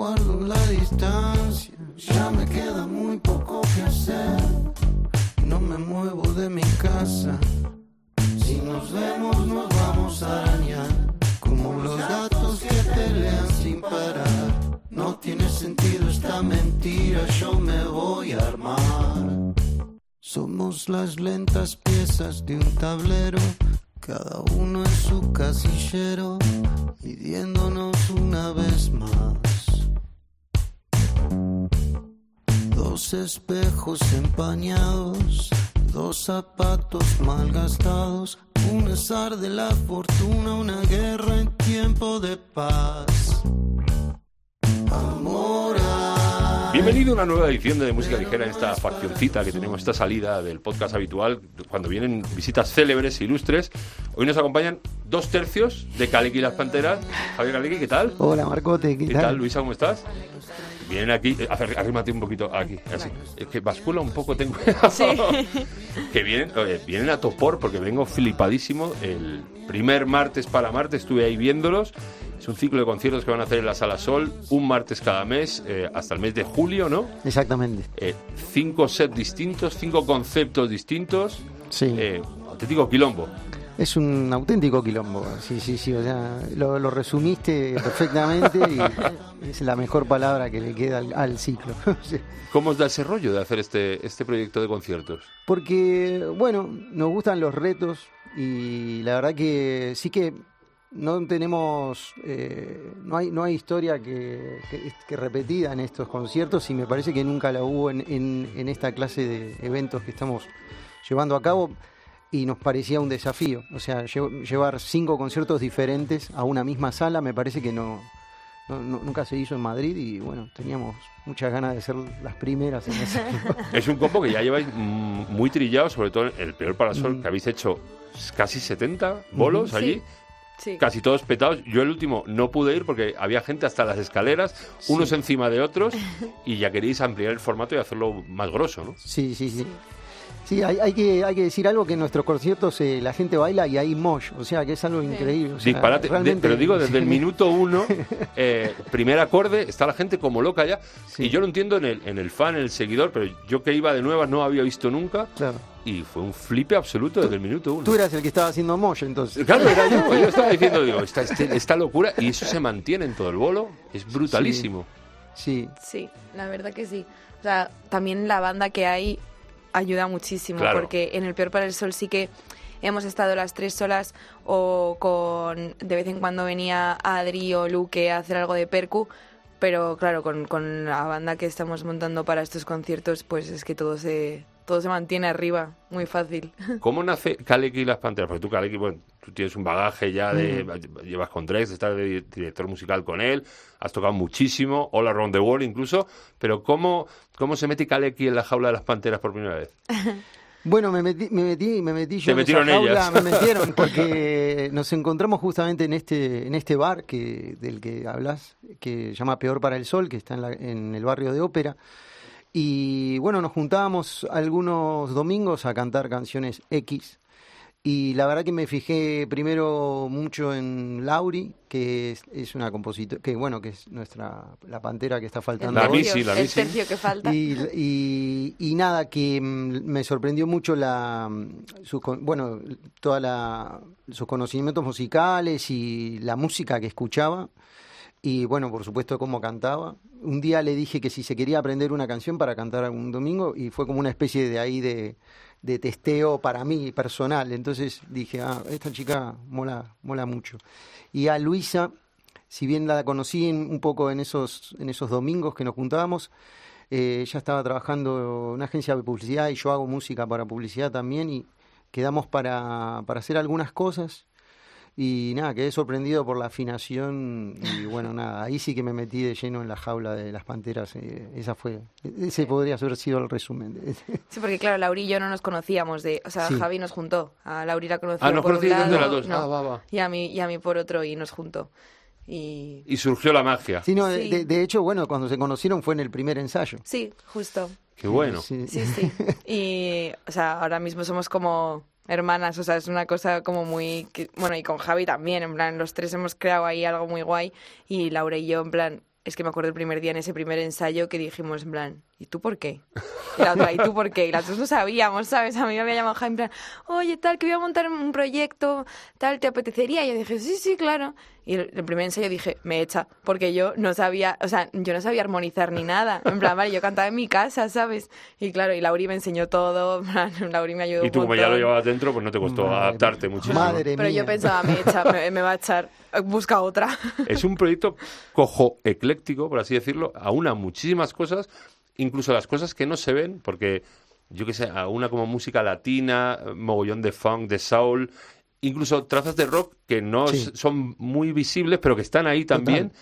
guardo la distancia, ya me queda muy poco que hacer. No me muevo de mi casa, si nos vemos nos vamos a arañar. Como los gatos que pelean sin parar. No tiene sentido esta mentira, yo me voy a armar. Somos las lentas piezas de un tablero, cada uno en su casillero, midiéndonos una vez más. Dos espejos empañados, dos zapatos mal gastados, un azar de la fortuna, una guerra en tiempo de paz. Amor. Bienvenido a una nueva edición de Música Ligera en esta faccioncita que tenemos, esta salida del podcast habitual, cuando vienen visitas célebres e ilustres. Hoy nos acompañan dos tercios de Calequi y las Panteras. Javier Calequi, ¿qué tal? Hola Marcote, ¿qué, ¿Qué tal? Luisa, ¿cómo estás? Vienen aquí, eh, arrímate un poquito aquí, así. Es que bascula un poco, ten cuidado. Sí. que vienen, oye, vienen a topor porque vengo flipadísimo. El primer martes para martes estuve ahí viéndolos. Es un ciclo de conciertos que van a hacer en la Sala Sol, un martes cada mes, eh, hasta el mes de julio, ¿no? Exactamente. Eh, cinco sets distintos, cinco conceptos distintos. Sí. Eh, auténtico quilombo. Es un auténtico quilombo, sí, sí, sí, o sea, lo, lo resumiste perfectamente y es la mejor palabra que le queda al, al ciclo. Sí. ¿Cómo os da ese rollo de hacer este, este proyecto de conciertos? Porque, bueno, nos gustan los retos y la verdad que sí que no tenemos, eh, no, hay, no hay historia que, que, que repetida en estos conciertos y me parece que nunca la hubo en, en, en esta clase de eventos que estamos llevando a cabo y nos parecía un desafío. O sea, lle llevar cinco conciertos diferentes a una misma sala me parece que no, no, no, nunca se hizo en Madrid y bueno, teníamos muchas ganas de ser las primeras en ese Es un combo que ya lleváis mm, muy trillado, sobre todo el peor parasol, mm. que habéis hecho casi 70 bolos allí. Sí. Casi todos petados. Yo el último no pude ir porque había gente hasta las escaleras, sí. unos encima de otros, y ya queréis ampliar el formato y hacerlo más grosso, ¿no? Sí, sí, sí. Sí, hay, hay, que, hay que decir algo que en nuestros conciertos eh, la gente baila y hay mosh, o sea que es algo increíble. O sea, Disparate, de, pero digo, desde el minuto uno, eh, primer acorde, está la gente como loca ya. Sí. Y yo lo entiendo en el, en el fan, en el seguidor, pero yo que iba de nuevas no había visto nunca. Claro. Y fue un flipe absoluto desde el minuto uno. Tú eras el que estaba haciendo mosh entonces. Claro, era yo. Yo estaba diciendo, digo, esta, este, esta locura, y eso se mantiene en todo el bolo, es brutalísimo. Sí. Sí, la verdad que sí. O sea, también la banda que hay ayuda muchísimo, claro. porque en el Peor para el Sol sí que hemos estado las tres solas o con de vez en cuando venía Adri o Luque a hacer algo de percu, pero claro, con, con la banda que estamos montando para estos conciertos, pues es que todo se todo se mantiene arriba, muy fácil. ¿Cómo nace Kaleki y las Panteras? Porque tú, Kaleki, bueno, tú tienes un bagaje ya de... Mm. Llevas con Drex, estás de director musical con él, has tocado muchísimo, All Around the World incluso, pero ¿cómo, cómo se mete Kaleki en la jaula de las Panteras por primera vez? Bueno, me metí, me metí, me metí yo Te metieron esa jaula, ellas. me metieron porque nos encontramos justamente en este, en este bar que, del que hablas, que se llama Peor para el Sol, que está en, la, en el barrio de Ópera. Y bueno, nos juntábamos algunos domingos a cantar canciones X. Y la verdad que me fijé primero mucho en Lauri, que es, es una compositora, que bueno, que es nuestra, la pantera que está faltando. La hoy. bici, la el bici. que falta. Y, y, y nada, que mm, me sorprendió mucho la, su, bueno, toda la, sus conocimientos musicales y la música que escuchaba. Y bueno, por supuesto, cómo cantaba. Un día le dije que si se quería aprender una canción para cantar algún domingo, y fue como una especie de ahí de, de testeo para mí personal. Entonces dije, ah, esta chica mola, mola mucho. Y a Luisa, si bien la conocí en, un poco en esos, en esos domingos que nos juntábamos, eh, ella estaba trabajando en una agencia de publicidad y yo hago música para publicidad también y quedamos para, para hacer algunas cosas y nada, quedé sorprendido por la afinación y bueno, nada, ahí sí que me metí de lleno en la jaula de las panteras. Eh, esa fue, ese podría haber sido el resumen. Sí, porque claro, Lauri y yo no nos conocíamos de, o sea, Sí. Javi nos juntó, a Lauri la conoció Ah, ¿nos por un lado, de las dos? no, Ah, va, va. Y a mí y a mí por otro y nos juntó. Y Y surgió la magia. Sí, no, de- Sí. De, de hecho, bueno, cuando se conocieron fue en el primer ensayo. sí, justo. Qué bueno. Sí. Sí, sí. Y, o sea, ahora mismo somos como hermanas, o sea, es una cosa como muy... bueno, y con Javi también, en plan, los tres hemos creado ahí algo muy guay y Laura y yo, en plan, es que me acuerdo el primer día en ese primer ensayo que dijimos en plan, ¿y tú por qué? Y la otra, ¿y tú por qué? Y las dos no sabíamos, ¿sabes? A mí me había llamado Jaime en plan, oye, tal, que voy a montar un proyecto, tal, ¿te apetecería? Y yo dije, sí, sí, claro. Y el, el primer ensayo dije, me echa, porque yo no sabía, o sea, yo no sabía armonizar ni nada. En plan, vale, yo cantaba en mi casa, ¿sabes? Y claro, y Lauri me enseñó todo, en plan, Lauri me ayudó Y tú, un como ya lo llevabas dentro, pues no te costó Madre adaptarte mía. muchísimo. Madre Pero yo pensaba, me echa, me, me va a echar, busca otra. Es un proyecto cojo ecléctico, por así decirlo, aúna muchísimas cosas, incluso las cosas que no se ven, porque yo que sé, aúna como música latina, mogollón de funk, de soul, incluso trazas de rock que no Sí. son muy visibles, pero que están ahí también.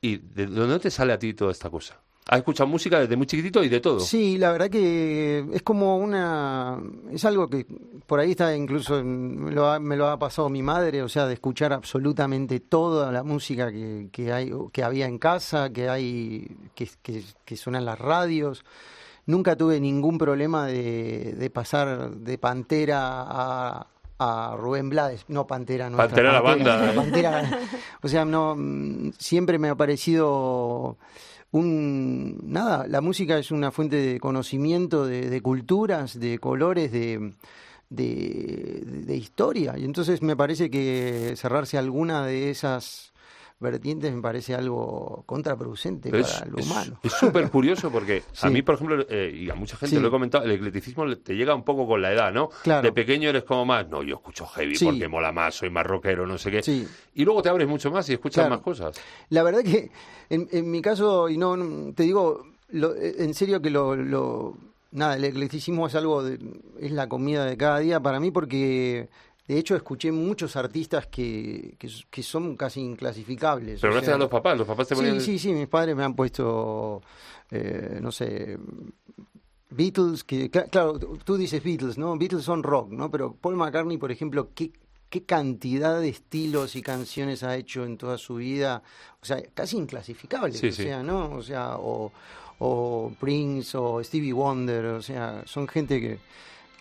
¿Y de dónde te sale a ti toda esta cosa? ¿Has escuchado música desde muy chiquitito y de todo? Sí, la verdad que es como una... Es algo que por ahí está incluso, me lo ha, me lo ha pasado mi madre, o sea, de escuchar absolutamente toda la música que, que, hay, que había en casa, que hay, que, que, que suena en las radios. Nunca tuve ningún problema de, de pasar de Pantera a, a Rubén Blades. No Pantera, no. Pantera la banda. Pantera. O sea, no, siempre me ha parecido un nada, la música es una fuente de conocimiento, de, de culturas, de colores, de, de, de historia. Y entonces me parece que cerrarse alguna de esas vertientes me parece algo contraproducente Pero para es- lo humano. Es súper curioso porque a mí, por ejemplo, eh, y a mucha gente Sí. lo he comentado, el eclecticismo le- te llega un poco con la edad, ¿no? Claro. De pequeño eres como más, no, yo escucho heavy Sí. porque mola más, soy más rockero, no sé qué. Sí. Y luego te abres mucho más y escuchas Claro. más cosas. La verdad que en, en mi caso, y no, no, te digo, lo- en serio que lo, lo- nada, el eclecticismo es algo, de- es la comida de cada día para mí porque de hecho escuché muchos artistas que, que, que son casi inclasificables. Pero o gracias sea, a los papás, los papás te ponían... Sí, sí, sí, mis padres me han puesto, eh, no sé, Beatles, que cla- claro, tú dices Beatles, ¿no? Beatles son rock, ¿no? Pero Paul McCartney, por ejemplo, ¿qué, qué cantidad de estilos y canciones ha hecho en toda su vida? O sea, casi inclasificables, Sí, o sí. sea, ¿no? O sea, o, o Prince o Stevie Wonder, o sea, son gente que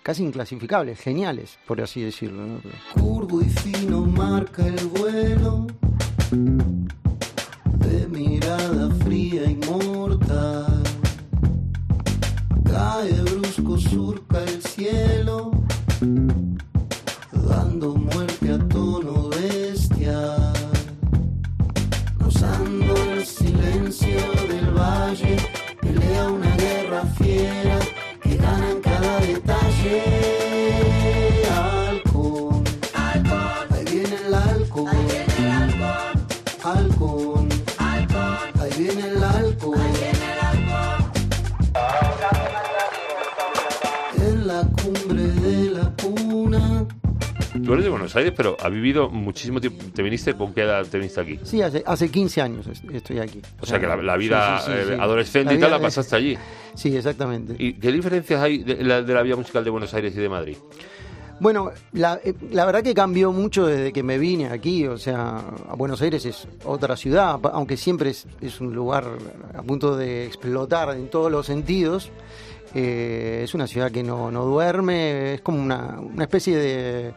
casi inclasificables, geniales, por así decirlo, ¿no? Curvo y fino marca el vuelo Buenos Aires, pero has vivido muchísimo tiempo. ¿Te viniste con qué edad te viniste aquí? Sí, hace, hace 15 años est- estoy aquí. O sea que la, la vida Sí, sí, sí, eh, adolescente La y tal la pasaste allí. Sí, exactamente. ¿Y qué diferencias hay de la, de la vida musical de Buenos Aires y de Madrid? Bueno, la, eh, la verdad que cambió mucho desde que me vine aquí, o sea, Buenos Aires es otra ciudad, aunque siempre es, es un lugar a punto de explotar en todos los sentidos. Eh, es una ciudad que no, no duerme, es como una, una especie de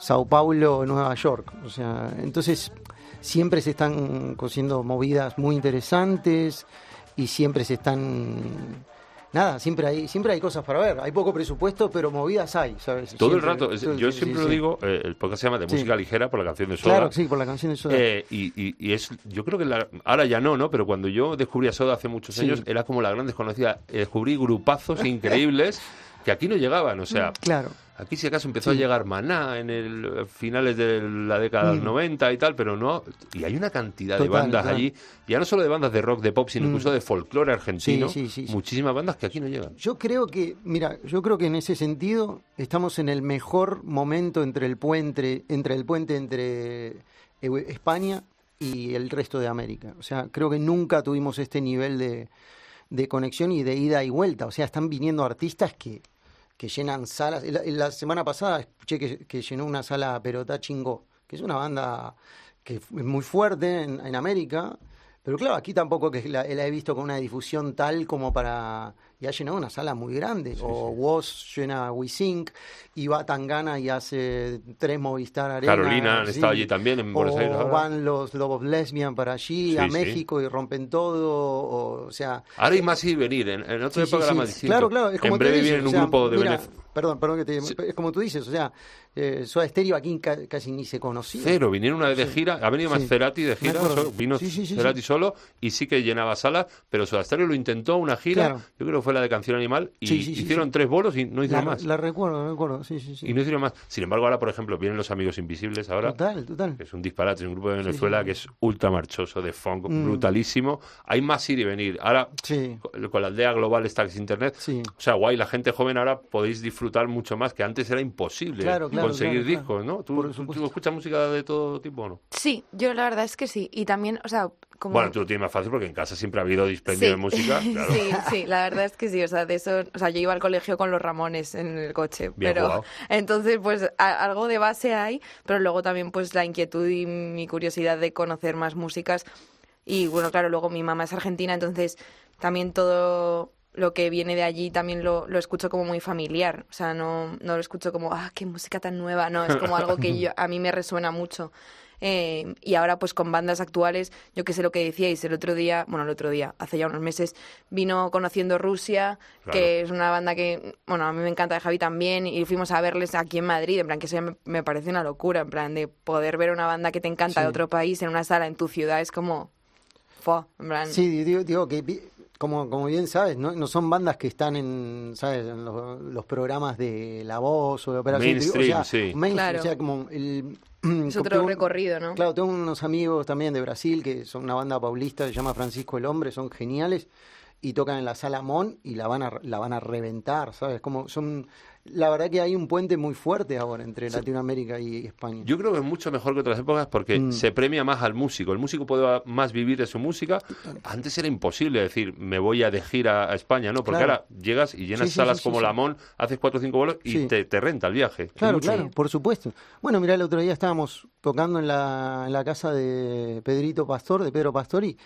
Sao Paulo, Nueva York. O sea, entonces siempre se están cosiendo movidas muy interesantes y siempre se están nada, siempre hay siempre hay cosas para ver. Hay poco presupuesto, pero movidas hay, ¿sabes? Todo el rato. yo sí, siempre sí, lo digo, eh, el podcast se llama De Sí. Música Ligera por la canción de Soda. Claro, sí, por la canción de Soda. Eh, y, y- y es, yo creo que la- ahora ya no, ¿no? Pero cuando yo descubrí a Soda hace muchos años, era como la gran desconocida. Eh, Descubrí grupazos increíbles que aquí no llegaban. O sea, claro. Aquí si acaso empezó Sí. a llegar Maná en el eh, finales de la década del Mm. 90 y tal, pero no. Y hay una cantidad de bandas claro. allí, ya no solo de bandas de rock, de pop, sino Mm. incluso de folclore argentino. Sí, sí. Muchísimas bandas que aquí no llegan. Yo creo que, mira, yo creo que en ese sentido estamos en el mejor momento entre el puente, entre el puente entre Eu- España y el resto de América. O sea, creo que nunca tuvimos este nivel de, de conexión y de ida y vuelta. O sea, están viniendo artistas que, que llenan salas. La, la semana pasada escuché que, llenó una sala Perotá Chingó, que es una banda que es muy fuerte en, América. Pero claro, aquí tampoco que la he visto con una difusión tal como para y ha llenado una sala muy grande. o Woz llena WeSync, y va Tangana y hace tres Movistar Arena. Carolina han sí. estado allí también, en Buenos O Aires. ahora. van los Lobos Lesbian para allí, Sí, a sí. México y rompen todo. O, o sea, Ahora hay más ir y venir, en, en Sí, sí, sí. más distinto. Claro, claro, es como en breve dices, viene o un sea, grupo de mira. Perdón, perdón que te... Es como tú dices, o sea, eh, Soda Stereo aquí ca- casi ni se conocía. Cero, vinieron una vez de gira, ha venido más Sí. Cerati de gira, solo- vino Sí, sí, sí, Cerati sí. solo y sí que llenaba salas, pero Soda Stereo lo intentó una gira, Claro. yo creo que fue la de Canción Animal, y Sí, sí, hicieron sí. tres bolos y no hicieron la, más. la recuerdo, la recuerdo, sí, sí, sí. Y no hicieron más. Sin embargo, ahora, por ejemplo, vienen los Amigos Invisibles ahora, Total, total. que es un disparate, es un grupo de Venezuela sí. que es ultra marchoso, de funk, Mm. brutalísimo. Hay más ir y venir. Ahora, Sí, con la aldea global está que es internet. sí. O sea, guay, la gente joven ahora podéis disfrutar mucho más, que antes era imposible Claro, claro, conseguir claro, discos, claro. ¿no? ¿Tú, tú- escuchas música de todo tipo o no? Sí, yo la verdad es que sí. Y también, o sea, como... Bueno, tú lo tienes más fácil porque en casa siempre ha habido dispendio Sí. de música. Claro. Sí, sí, la verdad es que sí, o sea, de eso, o sea, yo iba al colegio con los Ramones en el coche, Bien pero jugado. entonces pues a- algo de base hay, pero luego también pues la inquietud y mi curiosidad de conocer más músicas y bueno, claro, luego mi mamá es argentina, entonces también todo lo que viene de allí también lo, lo escucho como muy familiar, o sea, no, no lo escucho como, ah, qué música tan nueva, no, es como algo que yo, a mí me resuena mucho. Eh, y ahora pues con bandas actuales, yo que sé lo que decíais, el otro día, bueno, el otro día, hace ya unos meses, vino conociendo Rusia, Claro. que es una banda que, bueno, a mí me encanta de Javi también, y fuimos a verles aquí en Madrid, en plan que eso ya me, me parece una locura, en plan de poder ver una banda que te encanta Sí. de otro país en una sala en tu ciudad, es como, fue, en plan... Sí, digo, digo que como, como bien sabes, no, no son bandas que están en, ¿sabes? en los, los programas de La Voz o de Operación Mainstream, o sea, sí. mainstream, Claro. o sea, como el... Es otro tengo recorrido, ¿no? Claro, tengo unos amigos también de Brasil que son una banda paulista que se llama Francisco el Hombre, son geniales y tocan en la sala Mon y la van a la van a reventar, ¿sabes? Como son la verdad que hay un puente muy fuerte ahora entre Latinoamérica y España. Yo creo que es mucho mejor que otras épocas porque Mm. se premia más al músico. El músico puede más vivir de su música. Antes era imposible decir, me voy a de gira a España, ¿no? Porque Claro. ahora llegas y llenas Sí, sí, salas como sí. la Mon, haces cuatro o cinco bolos y te, te renta el viaje. Claro, claro, por supuesto. Bueno, mira, el otro día estábamos tocando en la, en la casa de Pedrito Pastor, de Pedro Pastori, y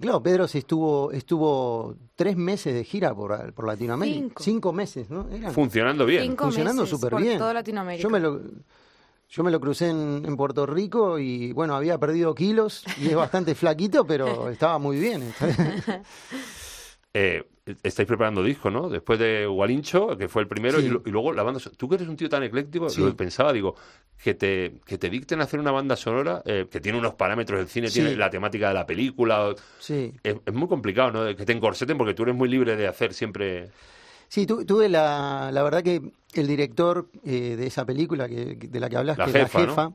claro, Pedro se estuvo, estuvo tres meses de gira por, por Latinoamérica. Cinco. meses, ¿no? Eran Funcionando bien. Cinco funcionando súper por bien. toda Latinoamérica. Yo me lo, yo me lo crucé en, en Puerto Rico y bueno, había perdido kilos y es bastante flaquito, pero estaba muy bien. Eh, estáis preparando disco, ¿no? Después de Gualincho, que fue el primero, Sí. y, y luego la banda. so- Tú que eres un tío tan ecléctico, Sí. lo pensaba, digo, que te, que te dicten hacer una banda sonora eh, que tiene unos parámetros del cine, Sí. tiene la temática de la película. Sí. Es, es muy complicado, ¿no? Que te encorseten porque tú eres muy libre de hacer siempre. Sí, tu- tuve la, la verdad que el director eh, de esa película que, de la que hablas, La que jefa, es la jefa, eh,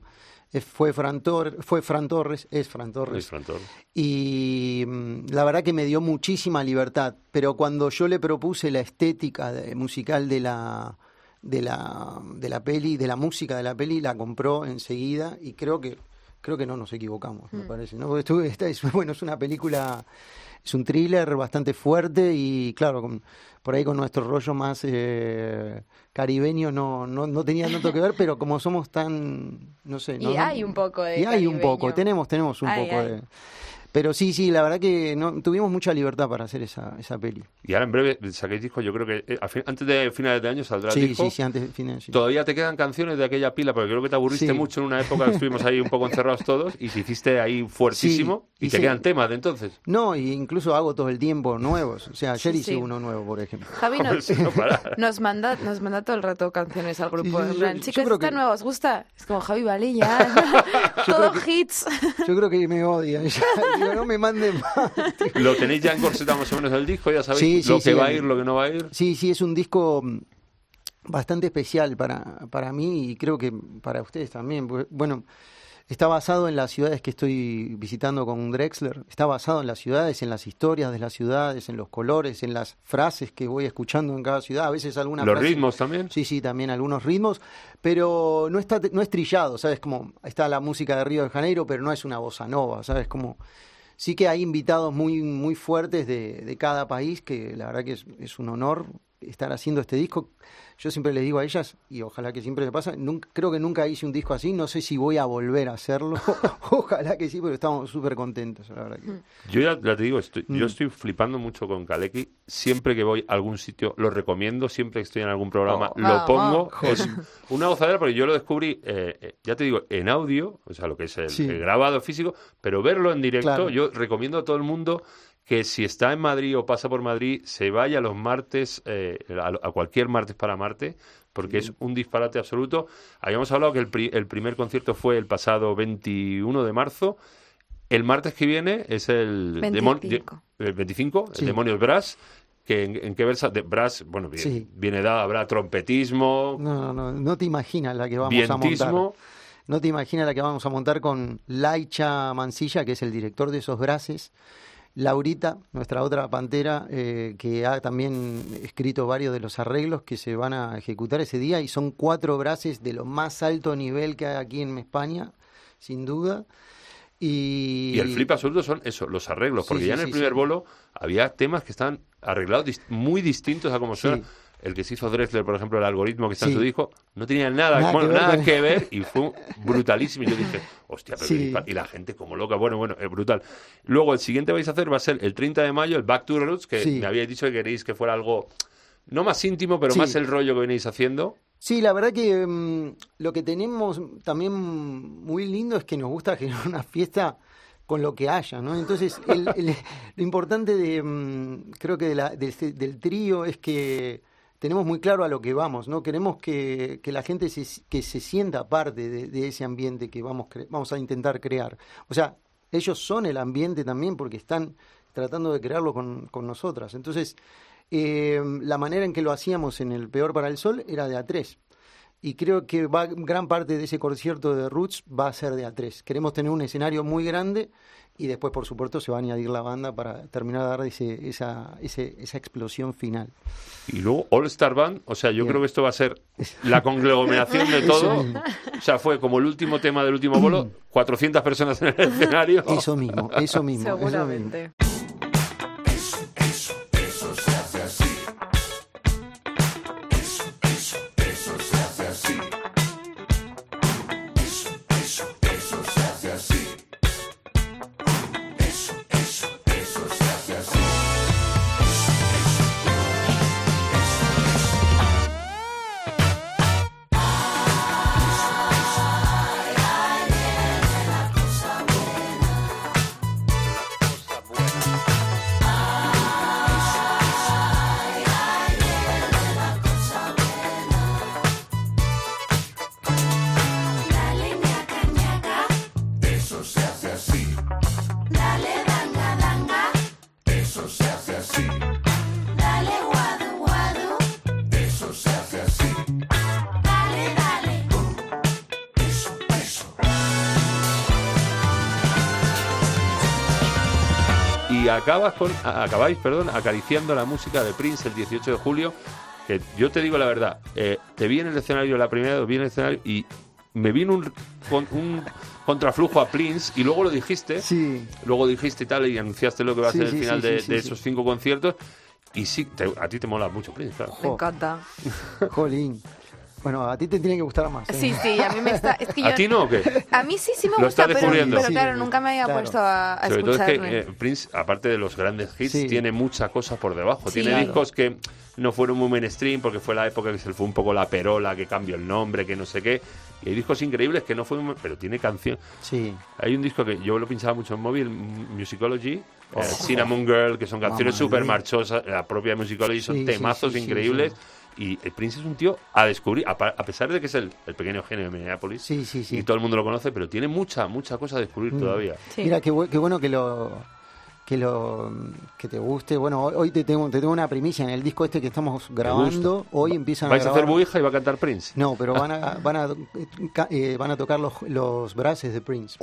fue, Fran Tor- fue Fran Torres, es Fran Torres. Luis Frantor. Y mm, la verdad que me dio muchísima libertad, pero cuando yo le propuse la estética de- musical de la, de la de la peli, de la música de la peli, la compró enseguida y creo que creo que no nos equivocamos, me parece, ¿no? Porque estuve- esta es, bueno, es una película es un thriller bastante fuerte y claro, con- por ahí con nuestro rollo más eh, caribeño no, no, no tenía tanto que ver, pero como somos tan, no sé, Y no- hay un poco de Y hay un poco, tenemos, tenemos un poco de... Pero sí, sí, la verdad que no, tuvimos mucha libertad para hacer esa, esa peli. Y ahora en breve saquéis disco, yo creo que eh, a fin- antes de finales de año saldrá el Sí, disco. sí, sí, antes de final, sí. Todavía te quedan canciones de aquella pila, porque creo que te aburriste Sí. mucho en una época que estuvimos ahí un poco encerrados todos y te hiciste ahí fuertísimo Sí, y te quedan temas de entonces. No, y incluso hago todo el tiempo nuevos. O sea, ayer Sí, hice sí. uno nuevo, por ejemplo. Javi nos, si no para. nos manda nos manda todo el rato canciones al grupo. Sí, sí, en plan, chicos, esta que- nueva os gusta. Es como Javi, vale, ya. todo hits. Yo creo que me odian. Digo, no me manden más. Lo tenéis ya encorsetado más o menos el disco, ya sabéis Sí, sí, lo que sí, va a ir, lo que no va a ir. Sí, sí, es un disco mm, bastante especial para, para mí y creo que para ustedes también. Bueno, está basado en las ciudades que estoy visitando con Drexler. Está basado en las ciudades, en las historias de las ciudades, en los colores, en las frases que voy escuchando en cada ciudad. A veces alguna Los frase- ritmos también. Sí, sí, también algunos ritmos, pero no está no es trillado, ¿sabes? Como está la música de Río de Janeiro, pero no es una bossa nova, ¿sabes? Como sí que hay invitados muy muy fuertes de, de cada país que la verdad que es, es un honor estar haciendo este disco. Yo siempre le digo a ellas, y ojalá que siempre pasa, nunca, creo que nunca hice un disco así, no sé si voy a volver a hacerlo, ojalá que sí, pero estamos súper contentos, la verdad. Que... Mm. Yo ya, ya te digo, estoy, Mm. yo estoy flipando mucho con Kaleki. Siempre que voy a algún sitio lo recomiendo, siempre que estoy en algún programa Oh, lo pongo. Es una gozadera porque yo lo descubrí, eh, eh, ya te digo, en audio, o sea, lo que es el, Sí. el grabado físico, pero verlo en directo, Claro. yo recomiendo a todo el mundo que si está en Madrid o pasa por Madrid, se vaya los martes, eh, a, a cualquier martes para Marte, porque es un disparate absoluto. Habíamos hablado que el, pri- el primer concierto fue el pasado 21 de marzo. El martes que viene es el, demon- 25. el 25, Sí. el Demonios Brass. Que en, en qué versa de Brass, bueno, Sí. viene dado, habrá trompetismo, No, no, no, no te imaginas la que vamos a montar. No te imaginas la que vamos a montar con Laicha Mancilla, que es el director de esos braces. Laurita, nuestra otra pantera, eh, que ha también escrito varios de los arreglos que se van a ejecutar ese día. Y son cuatro braces de lo más alto nivel que hay aquí en España, sin duda. Y, Y el flip absoluto son eso, los arreglos, porque sí, ya en el sí, primer bolo había temas que están arreglados muy distintos a como suena. El que se hizo Drexler, por ejemplo, el algoritmo que está en Sí. su disco, no tenía nada, Nada bueno, que ver nada que ver y fue brutalísimo. Y yo dije, hostia, pero Sí. y la gente como loca, bueno, bueno, es brutal. Luego el siguiente vais a hacer va a ser el 30 de mayo, el Back to the Roots, que Sí. me habíais dicho que queréis que fuera algo no más íntimo, pero más el rollo que venéis haciendo. Sí, la verdad que mm, lo que tenemos también muy lindo es que nos gusta generar una fiesta con lo que haya, ¿no? Entonces, el- el- lo importante de, mm, creo que de la- de del trío es que tenemos muy claro a lo que vamos, ¿no? Queremos que, que la gente se, que se sienta parte de, ese ambiente que vamos, vamos a intentar crear. O sea, ellos son el ambiente también porque están tratando de crearlo con, con nosotras. Entonces, eh, la manera en que lo hacíamos en el Peor para el Sol era de A3. Y creo que va, gran parte de ese concierto de Roots va a ser de A3. Queremos tener un escenario muy grande y después, por supuesto, se va a añadir la banda para terminar de dar ese, esa, ese- esa explosión final. Y luego All Star Band, o sea, yo Bien. creo que esto va a ser la conglomeración de todo. O sea, fue como el último tema del último bolo, 400 personas en el escenario. Eso mismo, eso mismo. eso mismo. Y acabas con, acabáis, perdón, acariciando la música de Prince el 18 de julio. Que yo te digo la verdad, eh, te vi en el escenario la primera vez, vi en el escenario y me vino un, con- un contraflujo a Prince y luego lo dijiste. Sí, Luego dijiste y tal y anunciaste lo que va a Sí, ser el sí, final sí, de, sí, sí, de sí. esos cinco conciertos. Y sí, te- a ti te mola mucho Prince, claro. Me encanta. jolín. Bueno, a ti te tiene que gustar más. ¿eh? Sí, sí, a mí me está... Es que ¿A ti no o qué? A mí sí, sí me Lo gusta, estás pero, descubriendo. pero claro, nunca me había claro. puesto a, a Sobre todo es que eh, Prince, aparte de los grandes hits, Sí. tiene mucha cosa por debajo. Sí. Tiene Claro. discos que no fueron muy mainstream porque fue la época que se le fue un poco la perola, que cambió el nombre, que no sé qué. Y hay discos increíbles que no fue muy- pero tiene canción. Sí. Hay un disco que yo lo pinchaba mucho en móvil, M- Musicology, eh, Oh. Cinnamon Girl, que son canciones Mamma súper mía. marchosas. La propia Musicology son Sí, sí, temazos sí, sí, increíbles. sí. Y el Prince es un tío a descubrir, a, a pesar de que es el, el pequeño genio de Minneapolis. Sí, sí, sí. Y todo el mundo lo conoce, pero tiene mucha, mucha cosa a descubrir Mm. todavía. Sí. Mira, qué, bu- qué bueno que lo que lo que te guste. Bueno, hoy- hoy te tengo, te tengo una primicia en el disco este que estamos grabando. Hoy empiezan ¿Vais a hacer buija y va a cantar Prince? No, pero van a van a ca- eh, van a tocar los los braces de Prince.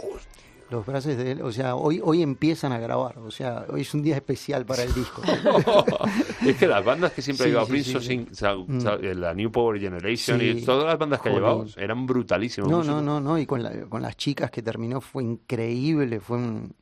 Los braces de él, o sea, hoy hoy empiezan a grabar, o sea, hoy es un día especial para el disco. es que las bandas que siempre Sí, ha llevado sí, Prince, sí, Mm. la New Power Generation y todas las bandas que ha Jolín. llevado eran brutalísimas. No, no, no, no, y con, la- con las chicas que terminó fue increíble, fue un...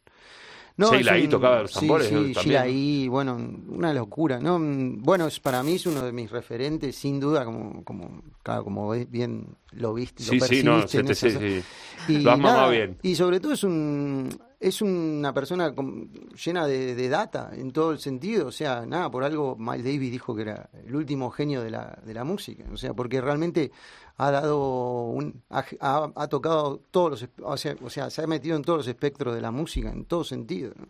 No, Sheila ahí tocaba los tambores Sí, ¿no? sí. Sheila ahí, bueno, una locura, ¿no? Bueno, es, para mí es uno de mis referentes, sin duda, como, como, claro, como bien lo viste, Sí, lo sí, no, percibiste se en te- esas- sí, sí. Y Lo has mamado nada, bien. Y sobre todo es un es una persona con- llena de, de data en todo el sentido, o sea, nada, por algo Miles Davis dijo que era el último genio de la, de la música, o sea, porque realmente ha dado un ha, ha- ha tocado todos los o sea, o sea, se ha metido en todos los espectros de la música en todo sentido. ¿no?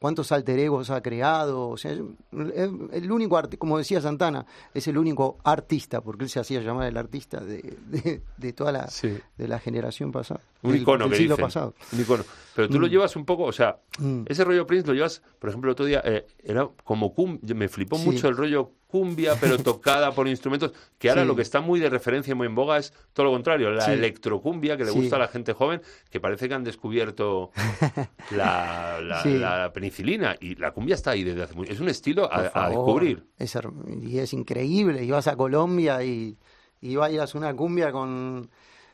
cuántos alter egos ha creado, o sea, el único como decía Santana, es el único artista, porque él se hacía llamar el artista de, de, de toda la Sí. de la generación pasada, Un icono del que siglo dicen. pasado. Un icono. Pero tú lo llevas un poco, o sea, Mm. ese rollo Prince lo llevas, por ejemplo, el otro día, eh, era como cum, me flipó Sí. mucho el rollo cumbia, pero tocada por instrumentos, que ahora Sí. lo que está muy de referencia y muy en boga es todo lo contrario, la Sí. electrocumbia que le gusta a la gente joven, que parece que han descubierto la, la- Sí. la penicilina y la cumbia está ahí desde hace mucho. Es un estilo a, descubrir. Es, y es increíble. Y vas a Colombia y, y bailas una cumbia con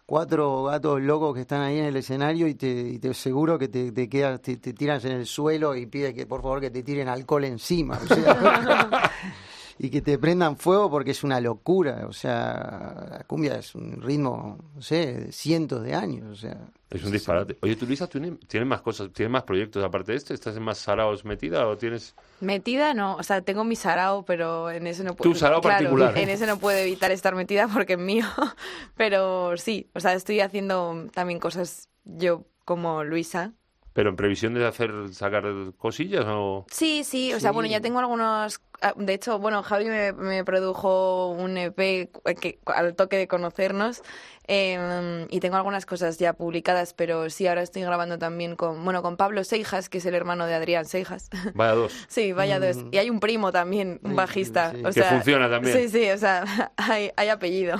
cuatro gatos locos que están ahí en el escenario y te, y te aseguro que te, te quedas, te, te tiras en el suelo y pides que por favor que te tiren alcohol encima. o sea, y que te prendan fuego porque es una locura. O sea, la cumbia es un ritmo, no sé, de cientos de años. O sea, Es un disparate. Oye, tú, Luisa, ¿tienes, tienes más cosas, tienes más proyectos aparte de este? ¿Estás en más saraos metida o tienes...? Metida no, o sea, tengo mi sarao, pero en ese no puedo. Tu sarao claro, particular. En ese no puedo evitar estar metida porque es mío. Pero sí, o sea, estoy haciendo también cosas yo como Luisa. ¿Pero en previsión de hacer sacar cosillas o...? Sí, sí, o sea, Sí. bueno, ya tengo algunos. ah, De hecho, bueno, Javi me, me produjo un EP que, al toque de conocernos eh, y tengo algunas cosas ya publicadas, pero sí, ahora estoy grabando también con, bueno, con Pablo Seijas, que es el hermano de Adrián Seijas. Vaya dos. Sí, vaya dos. Mm. Y hay un primo también, un Sí, bajista. sí. O Que sea, funciona también. Sí, sí, o sea, hay, hay apellido.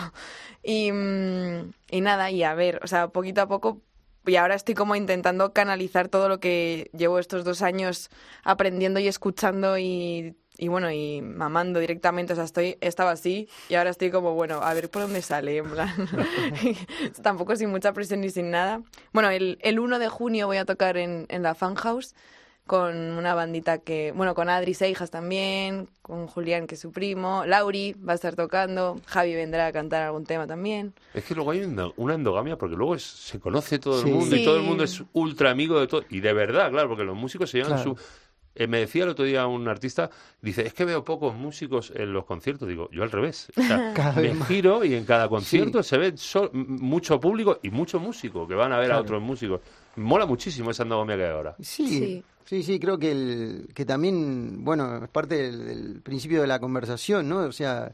Y, mm, y nada, y a ver, o sea, poquito a poco. Y ahora estoy como intentando canalizar todo lo que llevo estos dos años aprendiendo y escuchando y, y bueno, y mamando directamente. O sea, estoy, estaba así y ahora estoy como, bueno, a ver por dónde sale, en plan. Tampoco sin mucha presión ni sin nada. Bueno, el, el 1 de junio voy a tocar en, en la Fan House con una bandita que, bueno, con Adri Seijas también, con Julián, que es su primo, Lauri va a estar tocando, Javi vendrá a cantar algún tema también. Es que luego hay una, una endogamia, porque luego es- se conoce todo el Sí. mundo y todo el mundo es ultra amigo de todo. Y de verdad, claro, porque los músicos se llevan Claro. su... Eh, me decía el otro día un artista, dice, es que veo pocos músicos en los conciertos. Digo, yo al revés. O sea, Cada me giro y en cada concierto se ve so- mucho público y mucho músico que van a ver a otros músicos. Mola muchísimo esa endogamia que hay ahora. Sí, Sí. sí, creo que, el, que también, bueno, es parte del, del principio de la conversación, ¿no? O sea,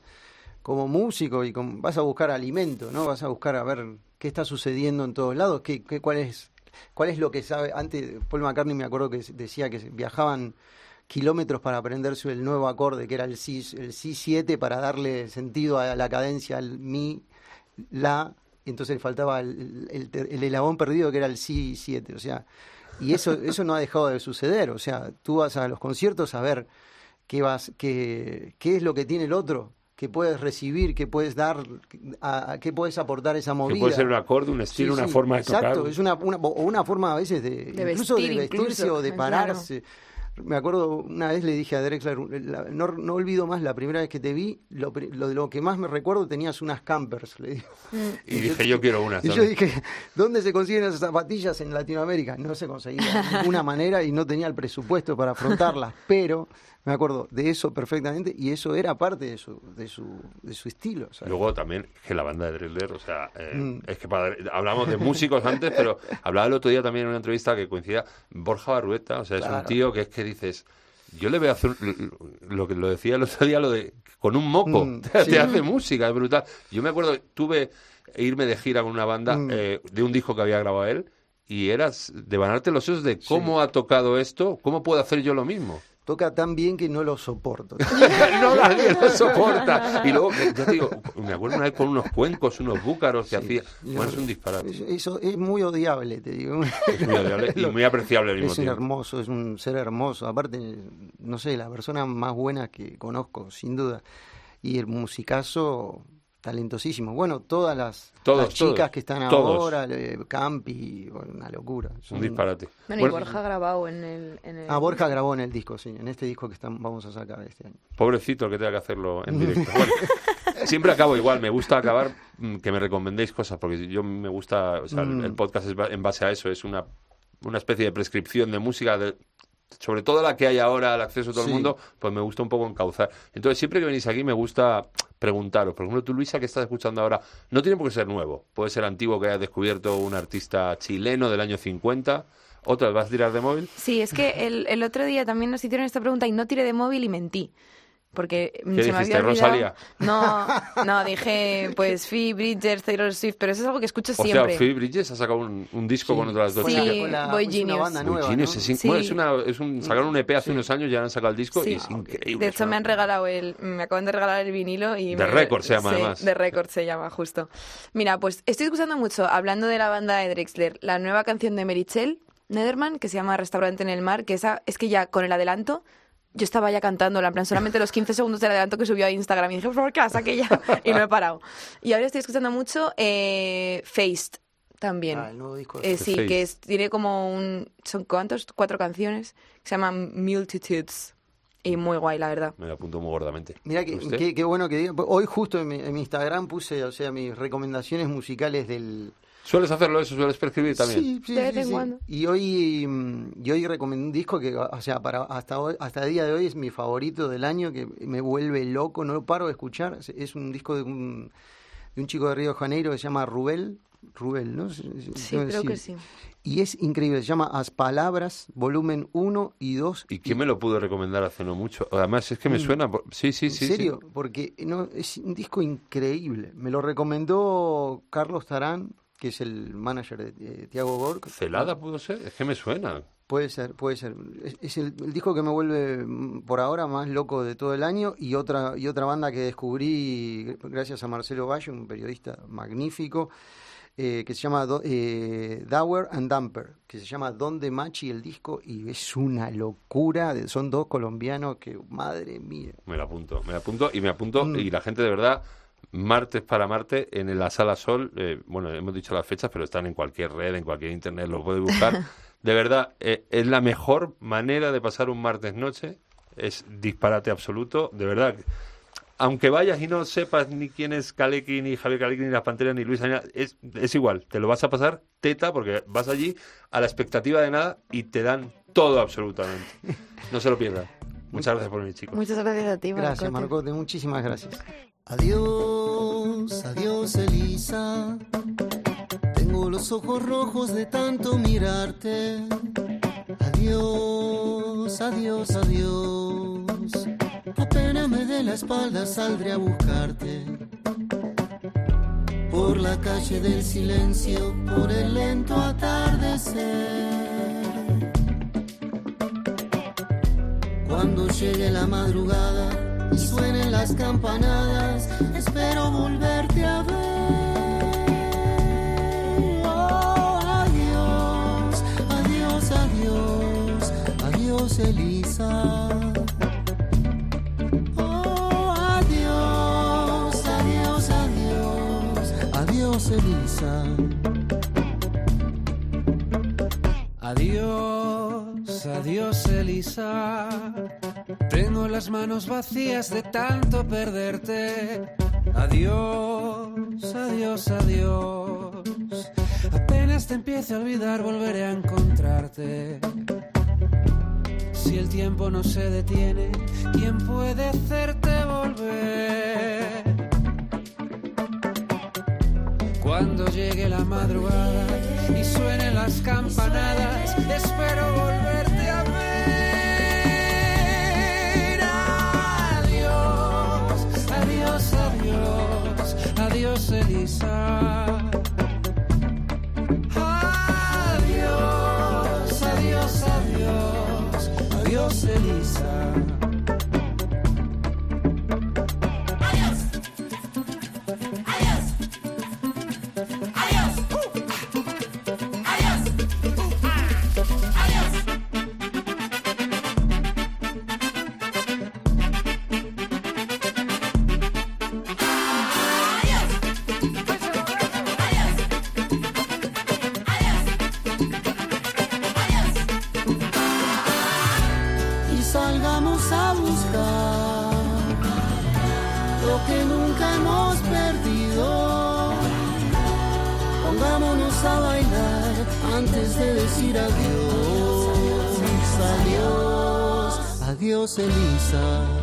como músico y como, vas a buscar alimento, ¿no? Vas a buscar a ver qué está sucediendo en todos lados, qué, qué, cuál es cuál es lo que sabe. Antes, Paul McCartney me acuerdo que decía que viajaban kilómetros para aprenderse el nuevo acorde, que era el Si, el si 7, para darle sentido a la cadencia, al Mi, La, y entonces faltaba el, el, el eslabón perdido, que era el Si 7, o sea... Y eso, eso no ha dejado de suceder. O sea, tú vas a los conciertos a ver qué, vas, qué, qué es lo que tiene el otro, qué puedes recibir, qué puedes dar, a, a qué puedes aportar esa movida. Que puede ser un acorde, un estilo, Sí, una forma de exacto, tocar. es una, una, o una forma a veces de, De incluso vestir, de vestirse incluso, o de claro. Me acuerdo, una vez le dije a Drexler, la- no, no olvido más la primera vez que te vi, lo, lo, lo que más me recuerdo tenías unas campers, le digo. Y dije, yo quiero una. Y yo dije, ¿dónde se consiguen esas zapatillas en Latinoamérica? No se conseguía de ninguna manera y no tenía el presupuesto para afrontarlas, pero me acuerdo de eso perfectamente y eso era parte de su, de su, de su estilo. ¿sabes? Luego también que la banda de Driller, o sea, eh, Mm. es que para- hablamos de músicos antes, pero hablaba el otro día también en una entrevista que coincidía Borja Barrueta, o sea, es un tío que es que dices, yo le veo hacer lo que lo decía el otro día, lo de con un moco, Mm, te, sí. te hace música, es brutal. Yo me acuerdo, tuve irme de gira con una banda Mm. eh, de un disco que había grabado él y eras de banarte los ojos de cómo ha tocado esto, cómo puedo hacer yo lo mismo. Toca tan bien que no lo soporto. no nadie lo soporta. Y luego, ya te digo, me acuerdo una vez con unos cuencos, unos búcaros que hacía. Bueno, es un disparate. Es- Eso es muy odiable, te digo. Es muy odiable y muy apreciable al mismo Es un tiempo. hermoso, es un ser hermoso. Aparte, no sé, la persona más buena que conozco, sin duda. Y el musicazo talentosísimos. Bueno, todas las, Todos, las chicas todos, que están todos. ahora, eh, Campi, una locura. Un Son- disparate. Bueno, y Bueno, Borja ha grabado en el... En el... Ah, Borja grabó en el disco, sí, en este disco que están, vamos a sacar este año. Pobrecito el que tenga que hacerlo en directo. Bueno, siempre acabo igual. Me gusta acabar mm, que me recomendéis cosas, porque yo me gusta, o sea, el- Mm. el podcast es ba- en base a eso, es una, una especie de prescripción de música, de- sobre todo la que hay ahora al acceso a todo el mundo, pues me gusta un poco encauzar. Entonces, siempre que venís aquí me gusta preguntaros. Por ejemplo, tú, Luisa, que estás escuchando ahora, no tiene por qué ser nuevo. Puede ser antiguo que hayas descubierto un artista chileno del año 50. Otra, ¿vas a tirar de móvil? Sí, es que el, el otro día también nos hicieron esta pregunta y no tiré de móvil y mentí. Porque mm, ¿Qué se me dijiste, había olvidado. Rosalía? No, no, dije pues Phoebe Bridgers, Taylor Swift, pero eso es algo que escucho O sea, siempre. Phoebe Bridges ha sacado un, un disco con otras dos Sí, chicas. La- Boy es una Genius. banda nueva, Genius, ¿no? es Sí. bueno, es una, es un, sacaron un EP hace unos años y ya han sacado el disco Sí. y es increíble. De hecho, me han regalado el, me acaban de regalar el vinilo y De Record se llama, sí, además. De Record se llama justo. Mira, pues estoy escuchando mucho, hablando de la banda de Drexler, la nueva canción de Merichel Nederman que se llama Restaurante en el Mar, que esa es que ya con el adelanto yo estaba ya cantándola, en plan solamente los 15 segundos del adelanto que subió a Instagram y dije, por favor, que la saque ya y no he parado. Y ahora estoy escuchando mucho eh, Faced también. Ah, el nuevo disco de Eh, sí, que es- tiene como un... ¿Son cuántos? Cuatro canciones que se llaman Multitudes. Y muy guay, la verdad. Me lo apunto muy gordamente. Mira qué bueno que diga. Hoy justo en mi, en mi Instagram puse, o sea, mis recomendaciones musicales del... ¿Sueles hacerlo eso? ¿Sueles prescribir también? Sí, sí, De vez sí, en sí. cuando. Y hoy, mm, y hoy recomendé un disco que, o sea, para hasta hoy, hasta el día de hoy es mi favorito del año, que me vuelve loco, no lo paro de escuchar. Es- Es un disco de un, de un chico de Río de Janeiro que se llama Rubel. Rubel, ¿no? Sí, creo que sí. Y es increíble, se llama As Palabras, volumen 1 y 2. ¿Y quién me lo pudo recomendar hace no mucho? Además, es que me suena... por- Sí, sí, ¿En sí. sí. serio? Porque no, es un disco increíble. Me lo recomendó Carlos Tarán, que es el manager de, Tiago Gork. ¿Celada pudo ser? Es que me suena. Puede ser, puede ser. Es, es el, el disco que me vuelve mm, por ahora más loco de todo el año y otra y otra banda que descubrí gracias a Marcelo Valle, un periodista magnífico, eh, que se llama Do- eh, Dower and Dumper, que se llama Donde Machi el disco y es una locura. de- son dos colombianos que, madre mía. Me lo apunto, me lo apunto y me apunto Mm. y la gente de verdad martes para Marte en la Sala Sol, eh, bueno, hemos dicho las fechas, pero están en cualquier red, en cualquier internet, lo puedes buscar. De verdad, eh, es la mejor manera de pasar un martes noche, es disparate absoluto, de verdad. Aunque vayas y no sepas ni quién es Kaleki, ni Javier Kaleki, ni las Panteras, ni Luis es, es igual, te lo vas a pasar teta porque vas allí a la expectativa de nada y te dan todo absolutamente. No se lo pierdan. Muchas gracias por venir, chicos. Muchas gracias a ti, Gracias, Marcote. Marcote, muchísimas gracias. Adiós, adiós Elisa. Tengo los ojos rojos de tanto mirarte. Adiós, adiós, adiós. Apenas me dé la espalda saldré a buscarte. Por la calle del silencio, por el lento atardecer. Cuando llegue la madrugada y suenen las campanadas, espero volverte a ver. Oh, adiós, adiós, adiós, adiós, Elisa. Oh, adiós, adiós, adiós, adiós, Elisa. Adiós, adiós Elisa. Tengo las manos vacías de tanto perderte. Adiós, adiós, adiós. Apenas te empiece a olvidar, volveré a encontrarte. Si el tiempo no se detiene, ¿quién puede hacerte volver? Cuando llegue la madrugada y suenen las campanadas, espero volverte adiós, Elisa. De decir adiós. Adiós, adiós Elisa.